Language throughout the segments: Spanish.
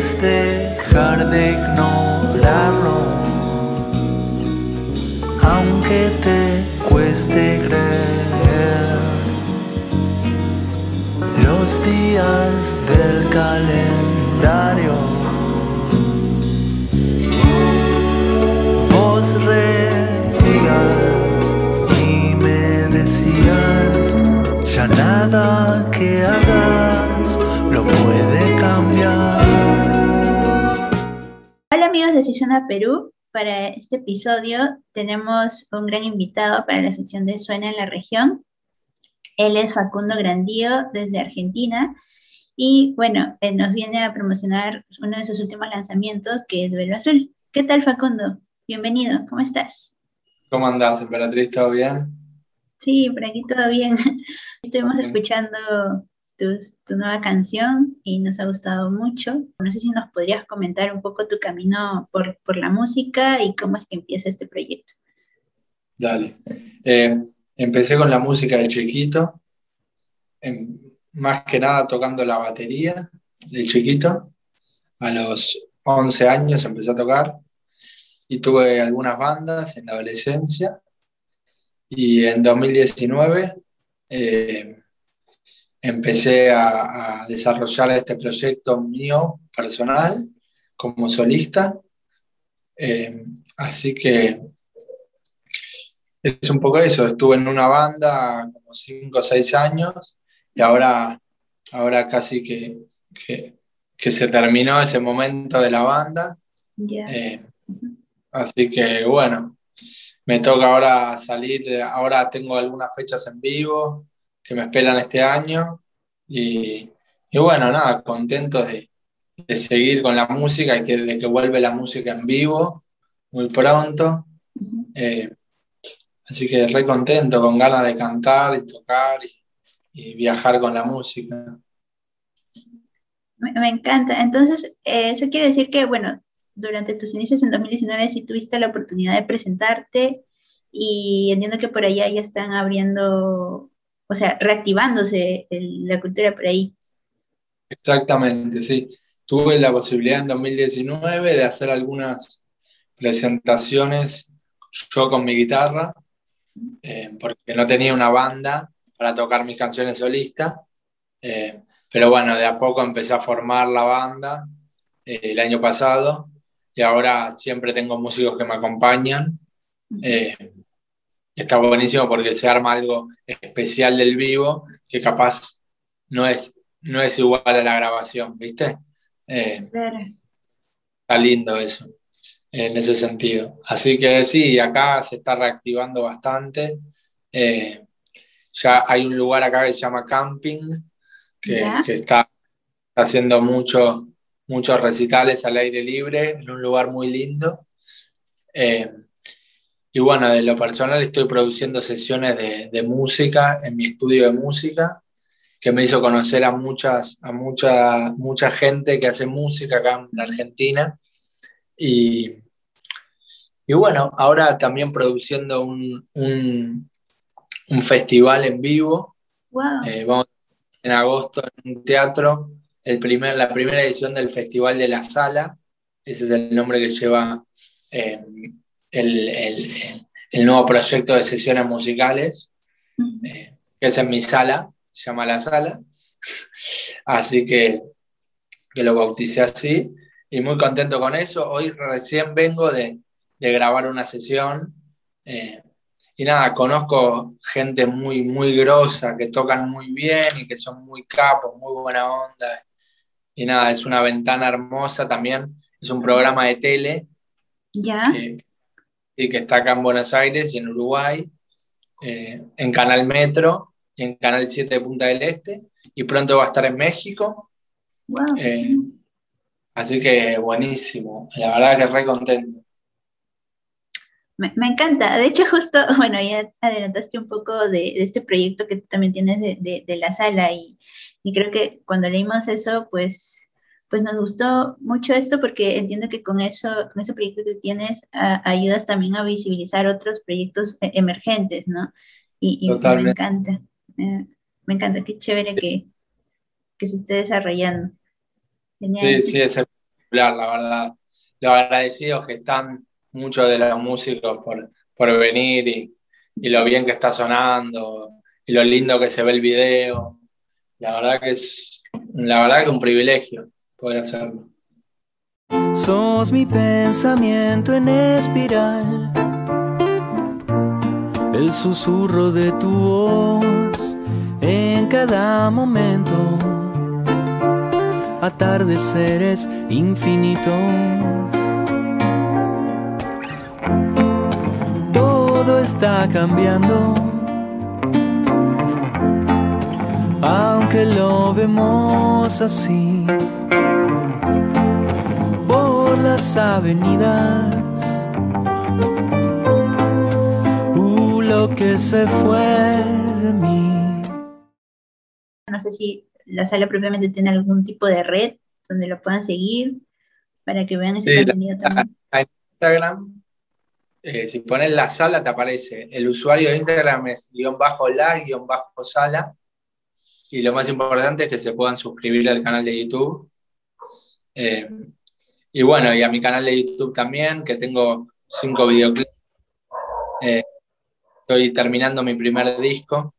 dejar de ignorarlo, aunque te cueste creer. Los días del calendario, vos reías y me decías, ya nada que hagas lo puede cambiar. Amigos de Sesión Perú. Para este episodio tenemos un gran invitado para la sección de Suena en la región. Él es Facundo Grandío desde Argentina y bueno, él nos viene a promocionar uno de sus últimos lanzamientos que es Velo Azul. ¿Qué tal Facundo? Bienvenido, ¿cómo estás? ¿Cómo andás, Emperatriz? ¿Todo bien? Sí, por aquí todo bien. Estuvimos Ok. escuchando tu, tu nueva canción y nos ha gustado mucho. No sé si nos podrías comentar un poco tu camino por, por la música y cómo es que empieza este proyecto. Dale. Eh, empecé con la música de chiquito, em, más que nada tocando la batería de chiquito. A los 11 años empecé a tocar y tuve algunas bandas en la adolescencia. Y en 2019 eh, empecé a, a desarrollar este proyecto mío personal como solista. Eh, así que es un poco eso, estuve en una banda como 5 o 6 años y ahora, ahora casi que, que, que se terminó ese momento de la banda. Ya. Eh, así que bueno, me toca ahora salir, ahora tengo algunas fechas en vivo que me esperan este año y, y bueno, nada, contento de, de seguir con la música y que, de que vuelve la música en vivo muy pronto. Eh, así que re contento, con ganas de cantar y tocar y, y viajar con la música. Me, me encanta. Entonces, eh, eso quiere decir que, bueno, durante tus inicios en 2019 sí tuviste la oportunidad de presentarte y entiendo que por allá ya están abriendo, o sea, reactivándose el- la cultura por ahí. Exactamente, sí. Tuve la posibilidad en 2019 de hacer algunas presentaciones yo con mi guitarra, eh, porque no tenía una banda para tocar mis canciones solistas. Eh, pero bueno, de a poco empecé a formar la banda eh, el año pasado y ahora siempre tengo músicos que me acompañan. Está buenísimo porque se arma algo especial del vivo que capaz no es, no es igual a la grabación, ¿viste? Eh, está lindo eso, en ese sentido. Así que sí, acá se está reactivando bastante. Eh, ya hay un lugar acá que se llama Camping, que, está haciendo mucho- muchos recitales al aire libre, en un lugar muy lindo. Eh, y bueno, de lo personal estoy produciendo sesiones de, de música en mi estudio de música, que me hizo conocer a muchas, a mucha, mucha gente que hace música acá en Argentina. Y, y bueno, ahora también produciendo un, un- un festival en vivo. Wow. Eh, vamos en agosto en un teatro, el primer, la primera edición del Festival de la Sala. Ese es el nombre que lleva eh, el, el- el nuevo proyecto de sesiones musicales, eh, que es en mi sala, se llama La Sala. Así que, que lo bauticé así y muy contento con eso. Hoy recién vengo de, de grabar una sesión. eh, y nada, conozco gente muy, muy grosa, que tocan muy bien y que son muy capos, muy buena onda. Y nada, es una ventana hermosa también. Es un programa de tele Ya. que, y que está acá en Buenos Aires y en Uruguay, eh, en Canal Metro y en Canal 7 de Punta del Este. Y pronto va a estar en México. Wow. Eh, así que buenísimo. La verdad que re contento. Me, me encanta. De hecho, justo, bueno, ya adelantaste un poco de, de este proyecto que tú también tienes de, de- de la sala y, y creo que cuando leímos eso, pues, pues nos gustó mucho esto porque entiendo que con eso, con ese proyecto que tienes, a- ayudas también a visibilizar otros proyectos eh, emergentes, ¿no? Y, me encanta. Eh, me encanta, qué chévere que, que se esté desarrollando. Genial. Sí, sí, es espectacular, la verdad. Los agradecidos que están muchos de los músicos por, por venir y, y lo bien que está sonando y lo lindo que se ve el video. La verdad que es, la verdad que un privilegio poder hacerlo. Sos mi pensamiento en espiral, el susurro de tu voz en cada momento, atardeceres infinitos. Todo está cambiando, aunque lo vemos así las avenidas. Uh, lo que se fue de mí. No sé si la sala propiamente tiene algún tipo de red donde lo puedan seguir para que vean ese contenido también. En Instagram, eh, si pones la sala, te aparece. El usuario de Instagram es guion bajo la, guion bajo sala. Y lo más importante es que se puedan suscribir al canal de YouTube. Eh, y bueno, y a mi canal de YouTube también, que tengo cinco videoclips. Eh, estoy terminando mi primer disco.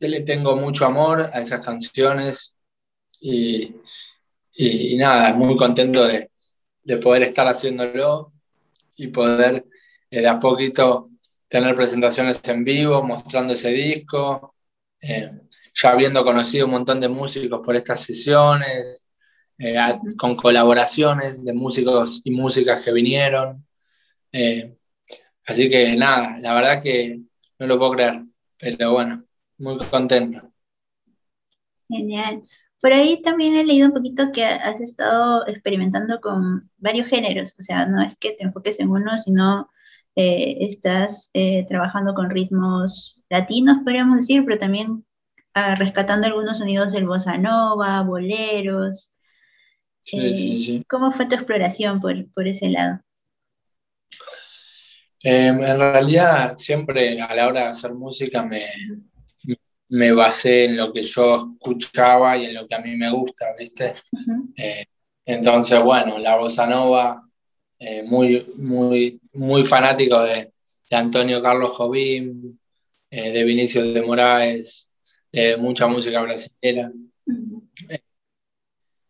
Le tengo mucho amor a esas canciones y, y, nada, muy contento de, de, poder estar haciéndolo y poder eh, de a poquito tener presentaciones en vivo, mostrando ese disco, eh, ya habiendo conocido un montón de músicos por estas sesiones, eh, con colaboraciones de músicos y músicas que vinieron. Eh, así que nada, la verdad que no lo puedo creer, pero bueno, muy contento. Genial. Por ahí también he leído un poquito que has estado experimentando con varios géneros, o sea, no es que te enfoques en uno, sino eh, estás trabajando con ritmos latinos, podríamos decir, pero también ah, rescatando algunos sonidos del bossa nova, boleros, eh, ¿Cómo fue tu exploración por, ese lado? Em, en realidad, siempre a la hora de hacer música me, me basé en lo que yo escuchaba y en lo que a mí me gusta, ¿viste? Eh, entonces, bueno, la bossa nova, eh, muy, muy, muy fanático de, Antonio Carlos Jobim, de Vinicio de Moraes, de mucha música brasileña.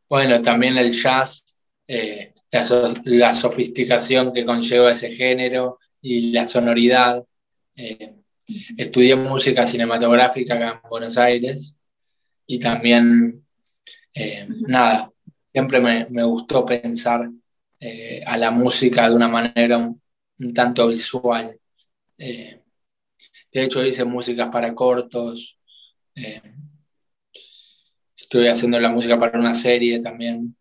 Bueno, también el jazz, eh, la, sofisticación que conlleva ese género y la sonoridad. Eh, estudié música cinematográfica acá en Buenos Aires y también, eh, nada, siempre me, gustó pensar a la música de una manera un, tanto visual. De hecho, hice músicas para cortos. Estoy haciendo la música para una serie también.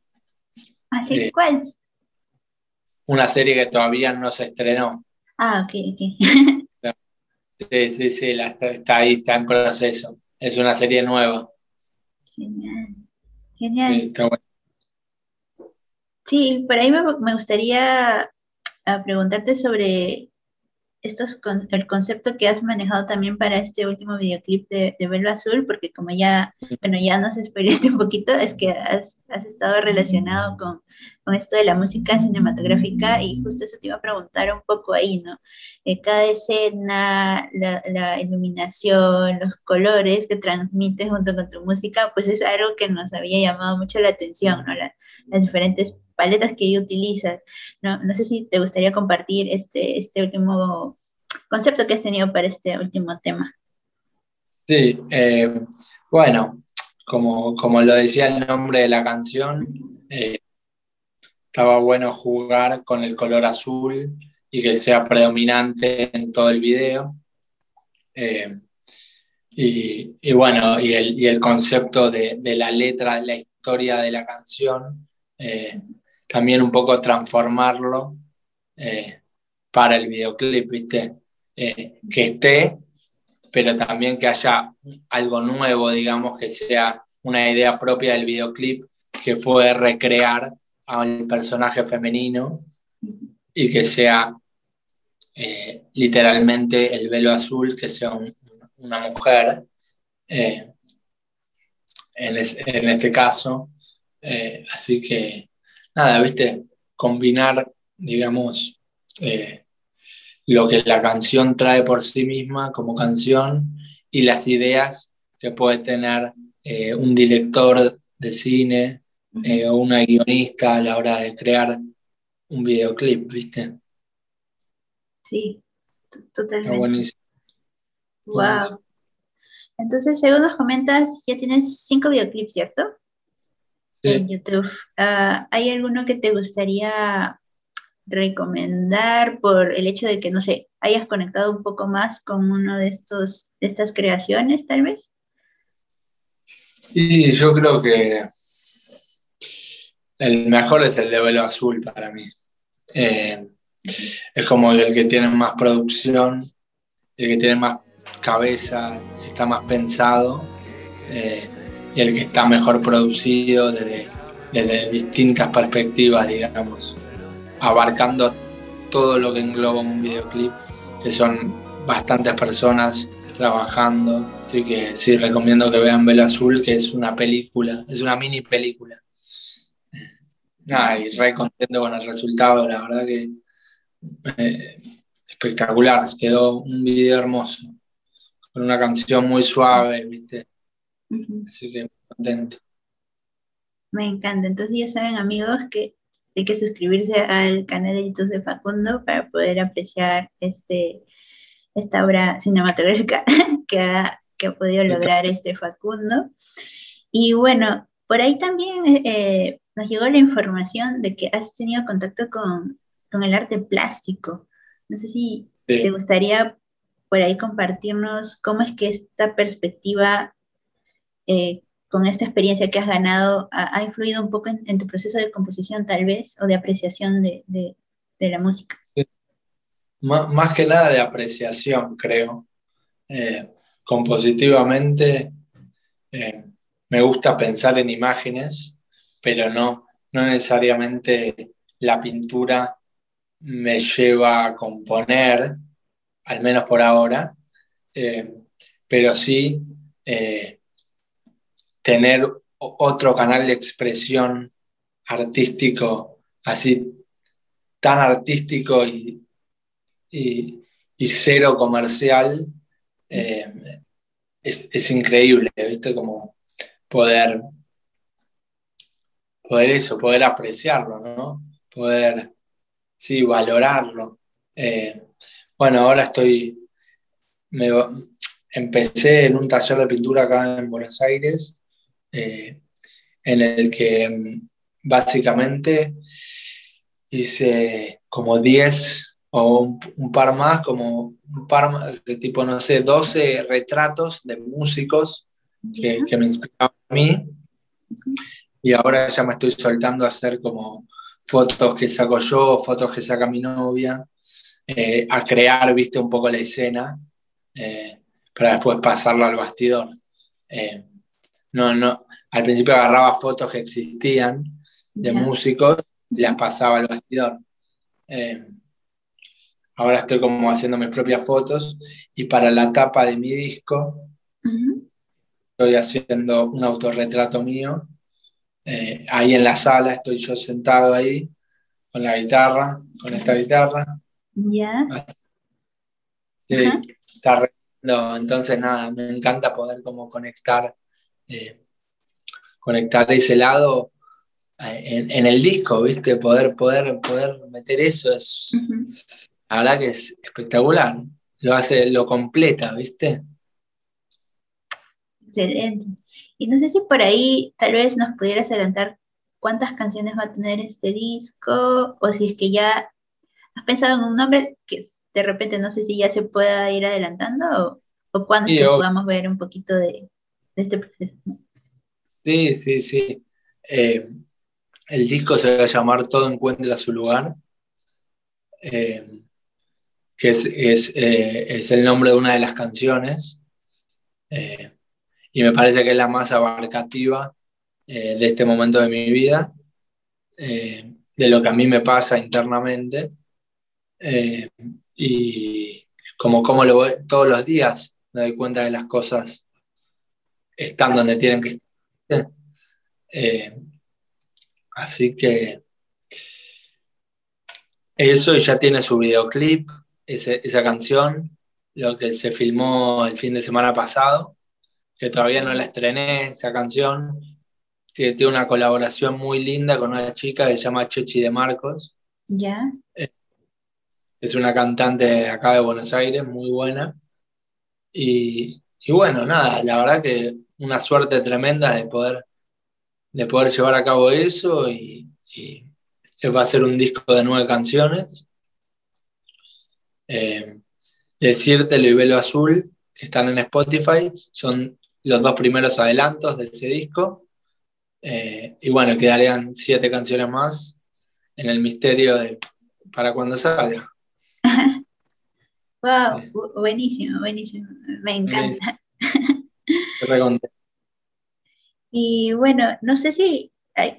¿Así? ¿Ah, eh, ¿Cuál? Una serie que todavía no se estrenó. Ah, ok, ok. sí, sí, sí, está, ahí, está en proceso. Es una serie nueva. Genial. Genial. Sí, Sí, por ahí me, me gustaría ah, preguntarte sobre estos el concepto que has manejado también para este último videoclip de, de Velo Azul, porque como ya, bueno, ya nos explicaste un poquito, es que has, has estado relacionado con, con, esto de la música cinematográfica y justo eso te iba a preguntar un poco ahí, ¿no? Eh, cada escena, la, iluminación, los colores que transmites junto con tu música, pues es algo que nos había llamado mucho la atención, ¿no? las diferentes paletas que ella utiliza. No, no sé si te gustaría compartir este, este último concepto que has tenido para este último tema. Sí, eh, bueno, como, como, lo decía el nombre de la canción, eh, estaba bueno jugar con el color azul y que sea predominante en todo el video. Eh, y, y, bueno, y el, y el concepto de, de, la letra, la historia de la canción, también un poco transformarlo eh, para el videoclip, ¿viste? Eh, que esté, pero también que haya algo nuevo, digamos, que sea una idea propia del videoclip, que fue recrear al personaje femenino y que sea eh, literalmente el velo azul, que sea una mujer, en, en, este caso, Eh, así que, nada, viste, combinar, digamos, eh, lo que la canción trae por sí misma como canción y las ideas que puede tener eh, un director de cine o una guionista a la hora de crear un videoclip, ¿viste? Sí, totalmente. Está buenísimo. Wow. Entonces, según nos comentas, ya tienes cinco videoclips, ¿cierto? En YouTube. Ah, ¿Hay alguno que te gustaría recomendar por el hecho de que, no sé, hayas conectado un poco más con uno de estos, de estas creaciones, tal vez? Y yo creo que el mejor es el de Velo Azul para mí. Eh, es como el que tiene más producción, el que tiene más cabeza, está más pensado eh, y el que está mejor producido desde, distintas perspectivas, digamos, abarcando todo lo que engloba un videoclip, que son bastantes personas trabajando. Así que sí, recomiendo que vean Vela Azul, que es una película, es una mini película. Nada, y re contento con el resultado, la verdad que eh, espectacular, quedó un video hermoso con una canción muy suave, ¿viste? Así que contento. Me encanta. Entonces ya saben, amigos, que hay que suscribirse al canal de YouTube de Facundo para poder apreciar este, esta obra cinematográfica que ha, que ha podido lograr este Facundo. Y bueno, por ahí también eh, nos llegó la información de que has tenido contacto con, con el arte plástico. No sé si te gustaría por ahí compartirnos cómo es que esta perspectiva, eh, con esta experiencia que has ganado, ha, influido un poco en, tu proceso de composición tal vez o de apreciación de, la música. Más, que nada de apreciación, creo. Eh, compositivamente eh, me gusta pensar en imágenes, pero no, no necesariamente la pintura me lleva a componer, al menos por ahora, eh, pero sí eh, tener otro canal de expresión artístico así tan artístico y, cero comercial eh, es, increíble, ¿viste? Como poder, poder eso, poder apreciarlo, ¿no? Poder, sí, valorarlo. Bueno, ahora estoy, empecé en un taller de pintura acá en Buenos Aires, eh, en el que mm, básicamente hice como 10 o un, par más, como un par de tipo, no sé, 12 retratos de músicos que, me inspiraban a mí. Y ahora ya me estoy soltando a hacer como fotos que saco yo, fotos que saca mi novia. Eh, a crear, viste, un poco la escena eh, para después pasarlo al bastidor. Eh, no, no, al principio agarraba fotos que existían de músicos y las pasaba al bastidor. ahora estoy como haciendo mis propias fotos y para la tapa de mi disco estoy haciendo un autorretrato mío. Ahí en la sala estoy yo sentado ahí con la guitarra, con esta guitarra, ya. Sí, está Entonces, nada, me encanta poder como conectar, eh, conectar ese lado eh, en, el disco, ¿viste? Poder, poder, poder meter eso es, la verdad que es espectacular. Lo hace, lo completa, ¿viste? Excelente. Y no sé si por ahí tal vez nos pudieras adelantar cuántas canciones va a tener este disco o si es que ya ¿Has pensado en un nombre que de repente no sé si ya se pueda ir adelantando o, o cuándo podamos ver un poquito de, este proceso? Sí, sí, sí. Eh, el disco se va a llamar Todo encuentra su lugar, eh, que eh, es, el nombre de una de las canciones. Y me parece que es la más abarcativa de este momento de mi vida, de lo que a mí me pasa internamente. Eh, y como, como lo voy todos los días, me doy cuenta de las cosas están donde tienen que estar. Eh, Así que eso ya tiene su videoclip, esa canción, lo que se filmó el fin de semana pasado, que todavía no la estrené, esa canción. Tiene, tiene una colaboración muy linda con una chica que se llama Chechi de Marcos. Ya. Es una cantante acá de Buenos Aires, muy buena. Y, y bueno, nada, la verdad que una suerte tremenda de poder, de poder llevar a cabo eso y, va a ser un disco de nueve canciones. Eh, Decírtelo y Velo Azul, que están en Spotify, son los dos primeros adelantos de ese disco. Eh, y bueno, quedarían siete canciones más en el misterio de, para cuando salga. wow, buenísimo, buenísimo, me encanta. Y bueno, no sé si,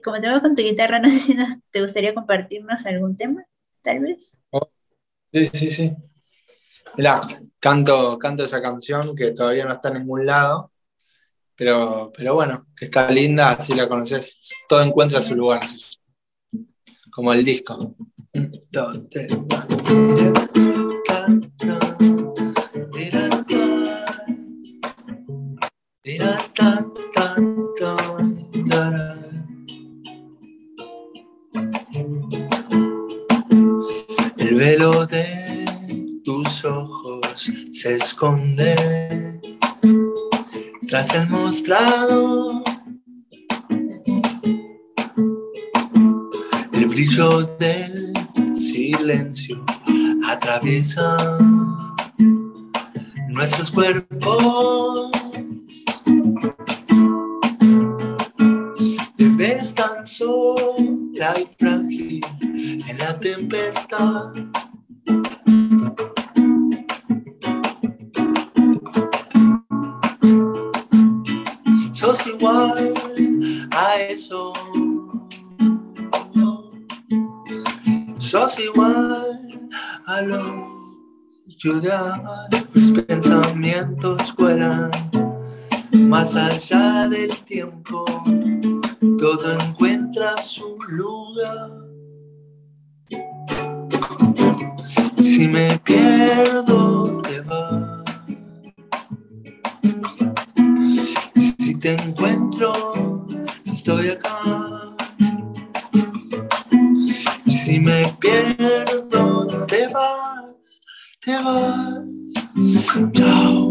como te vas con tu guitarra, no sé si te gustaría compartirnos algún tema, tal vez. Oh, sí, sí, sí. Mirá, canto, canto esa canción que todavía no está en ningún lado, pero, pero bueno, que está linda, así la conoces. Todo encuentra su lugar, como el disco. El velo de tus ojos se esconde tras el mostrado. El brillo del silencio atraviesa nuestros cuerpos. Ciudades, mis pensamientos vuelan más allá del tiempo todo encuentra su lugar. Si me pierdo, te vas. si te encuentro, estoy acá. Te vas.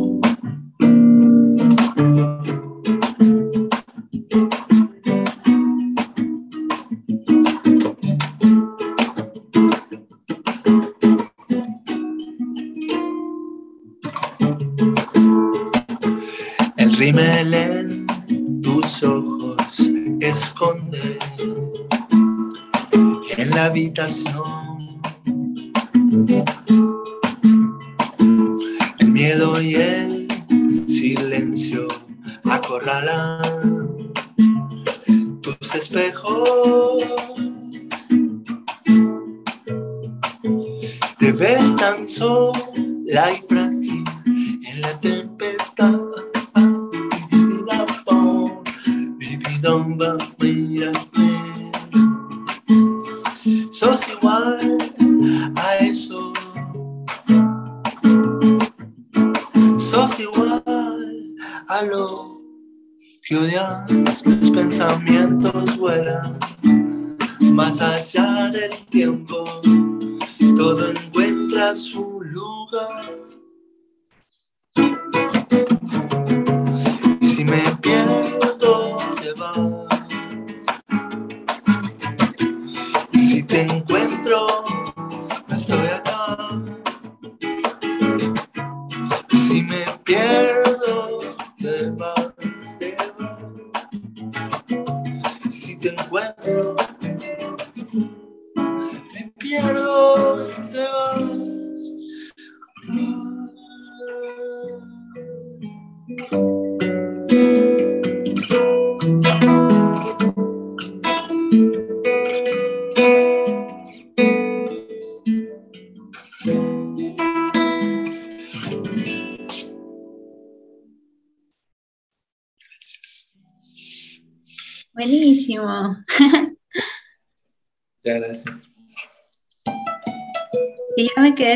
Si te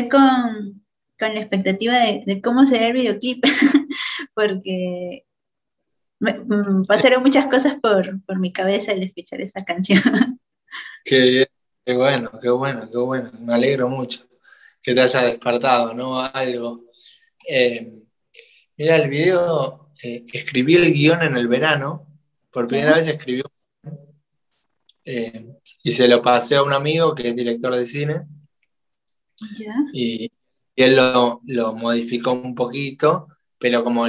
quedé con, con la expectativa de, cómo será el videoclip, porque mm, pasaron muchas cosas por, por mi cabeza al escuchar esa canción. Qué, qué bueno, qué bueno, qué bueno. Me alegro mucho que te haya despertado, ¿no? Algo. Eh, mira, el video, eh, escribí el guion en el verano, por primera vez escribí eh, y se lo pasé a un amigo que es director de cine. Y, él lo, modificó un poquito, pero como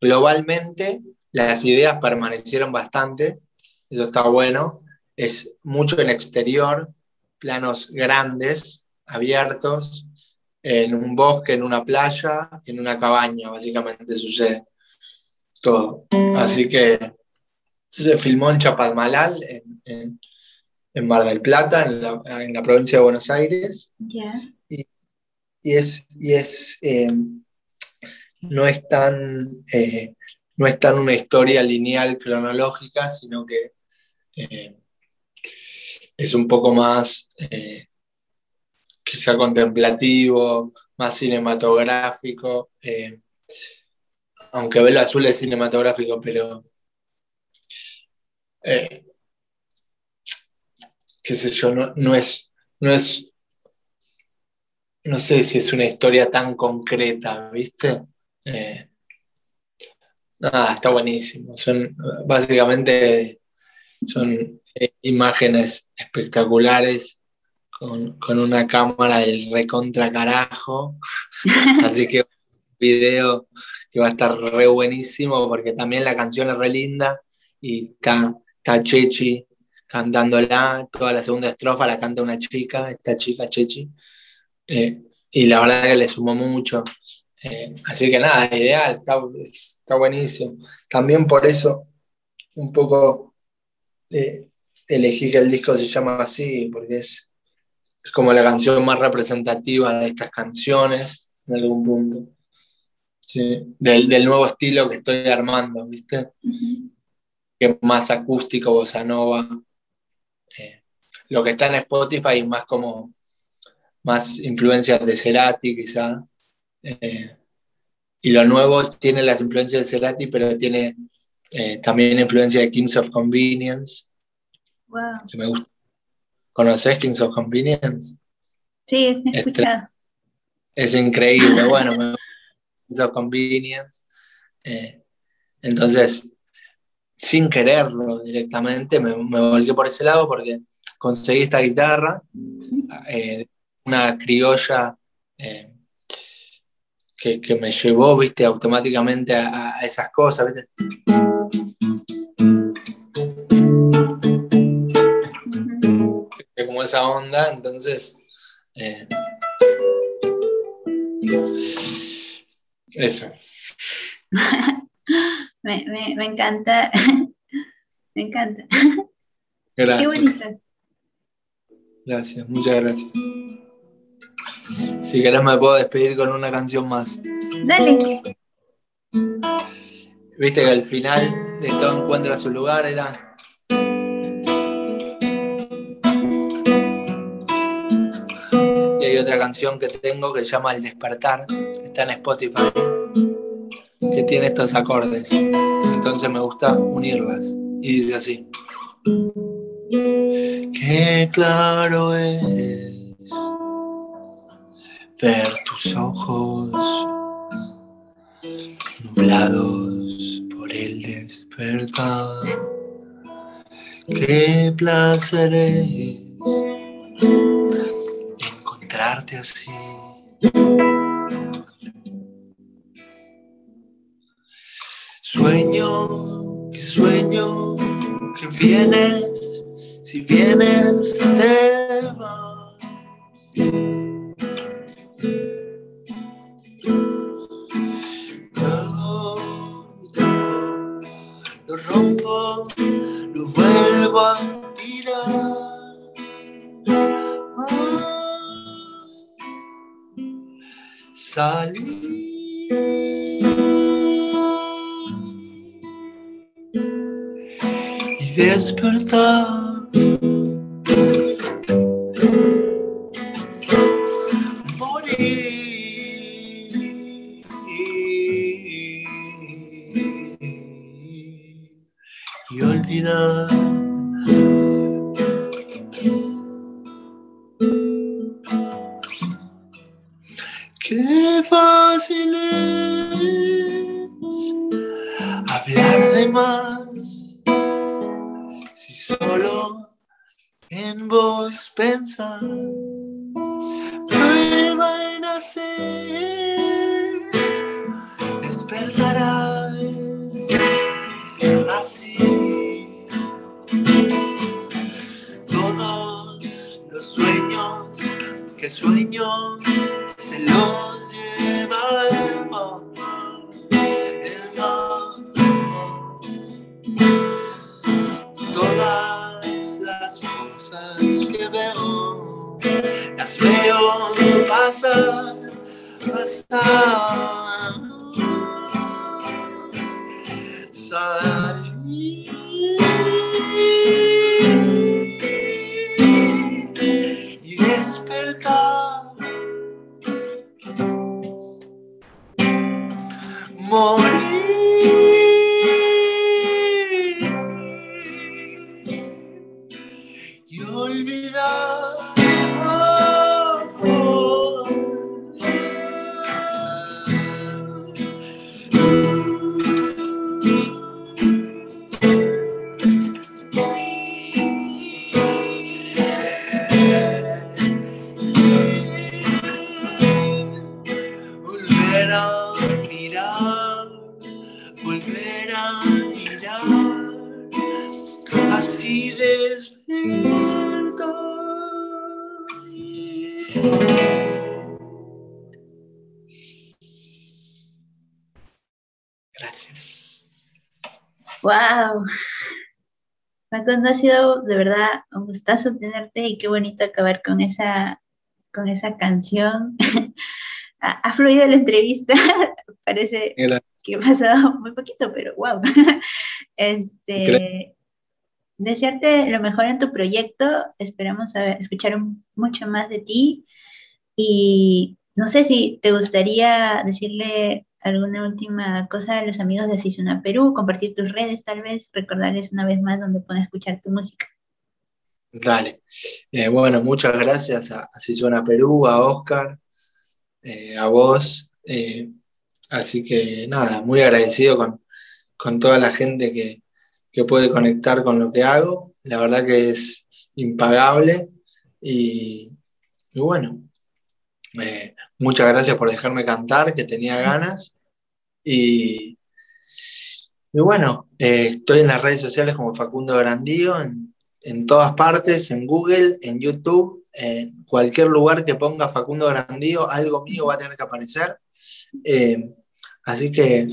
globalmente las ideas permanecieron bastante, eso está bueno. Es mucho en exterior, planos grandes, abiertos, en un bosque, en una playa, en una cabaña, básicamente sucede todo. Así que se filmó en Chapadmalal, en, Mar del Plata, en la, provincia de Buenos Aires. Y, es, y es eh, no es tan eh, no es tan una historia lineal cronológica, sino que eh, es un poco más quizá contemplativo, más cinematográfico, aunque Velo Azul es cinematográfico, pero eh, qué sé yo, no, es, no es, no sé si es una historia tan concreta, ¿viste? Eh, nada, está buenísimo. Son básicamente son imágenes espectaculares con, una cámara del recontra carajo. Así que video que va a estar re buenísimo porque también la canción es re linda y está, está Chechi cantándola, toda la segunda estrofa la canta una chica, esta chica Chechi, eh, y la verdad que le sumó mucho. Eh, así que nada, ideal, está, está, buenísimo. También por eso un poco eh, elegí que el disco se llama así, porque es es como la canción más representativa de estas canciones en algún punto. Sí, del, nuevo estilo que estoy armando, ¿viste? Que es más acústico, bossa nova. Lo que está en Spotify es más como más influencias de Cerati, quizá. Eh, y lo nuevo tiene las influencias de Cerati, pero tiene eh, también influencia de Kings of Convenience, wow. que me gusta ¿Conoces Kings of Convenience? Sí, he escuchado. Es, increíble, bueno, Kings of Convenience. Eh, entonces, sin quererlo directamente, me, me, volqué por ese lado porque conseguí esta guitarra, eh, una criolla eh, que, me llevó, viste, automáticamente a, a esas cosas, ¿viste? esa onda, entonces... Eh, eso. me, me, encanta. me encanta. Gracias. Qué bonito. Gracias, muchas gracias. Si querés me puedo despedir con una canción más. Dale. Viste que al final de todo encuentra su lugar era otra canción que tengo que se llama El despertar, está en Spotify, que tiene estos acordes. Entonces me gusta unirlas. Y dice así. Qué claro es ver tus ojos nublados por el despertar. Qué placer es así. Sueño, que sueño, que vienes, si vienes te vas. lo rompo, lo vuelvo a tirar. salir y despertar Thank you. ¡Wow! Facundo, ha sido de verdad un gustazo tenerte y qué bonito acabar con esa, con esa canción. ha, ha fluido la entrevista, parece que ha pasado muy poquito, pero wow. Este, desearte lo mejor en tu proyecto, esperamos a- escuchar mucho más de ti y no sé si te gustaría decirle alguna última cosa a los amigos de Asisuna Perú, compartir tus redes tal vez, recordarles una vez más donde pueden escuchar tu música. Dale. Eh, bueno, muchas gracias a, a Si Suena Perú, a Oscar, eh, a vos. eh, así que nada, muy agradecido con, con toda la gente que, que puede conectar con lo que hago. La verdad que es impagable. Y, bueno, muchas gracias por dejarme cantar, que tenía ganas. Y, y bueno, eh, estoy en las redes sociales como Facundo Grandío, en, en todas partes, en Google, en YouTube, en cualquier lugar que ponga Facundo Grandío, algo mío va a tener que aparecer. Eh, así que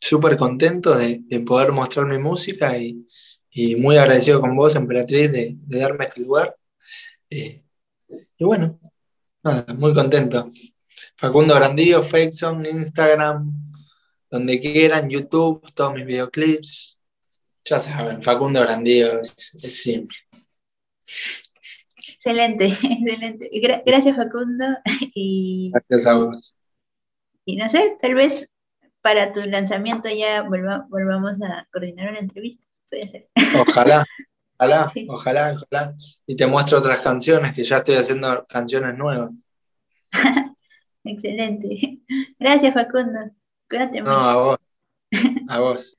súper contento de, de poder mostrar mi música y, y muy agradecido con vos, Emperatriz, de, de darme este lugar. Eh, y bueno, nada, muy contento. Facundo Grandío, Fakeson, Instagram, donde quieran, YouTube, todos mis videoclips. Ya saben, Facundo Grandío es, es simple. Excelente, excelente. Gra- gracias Facundo y, Gracias a vos. y no sé, tal vez para tu lanzamiento ya volva- volvamos a coordinar una entrevista, puede ser. Ojalá, ojalá, Sí. ojalá, ojalá. Y te muestro otras canciones, que ya estoy haciendo canciones nuevas. Excelente. Gracias Facundo. Cuídate No, mucho. a vos. A vos.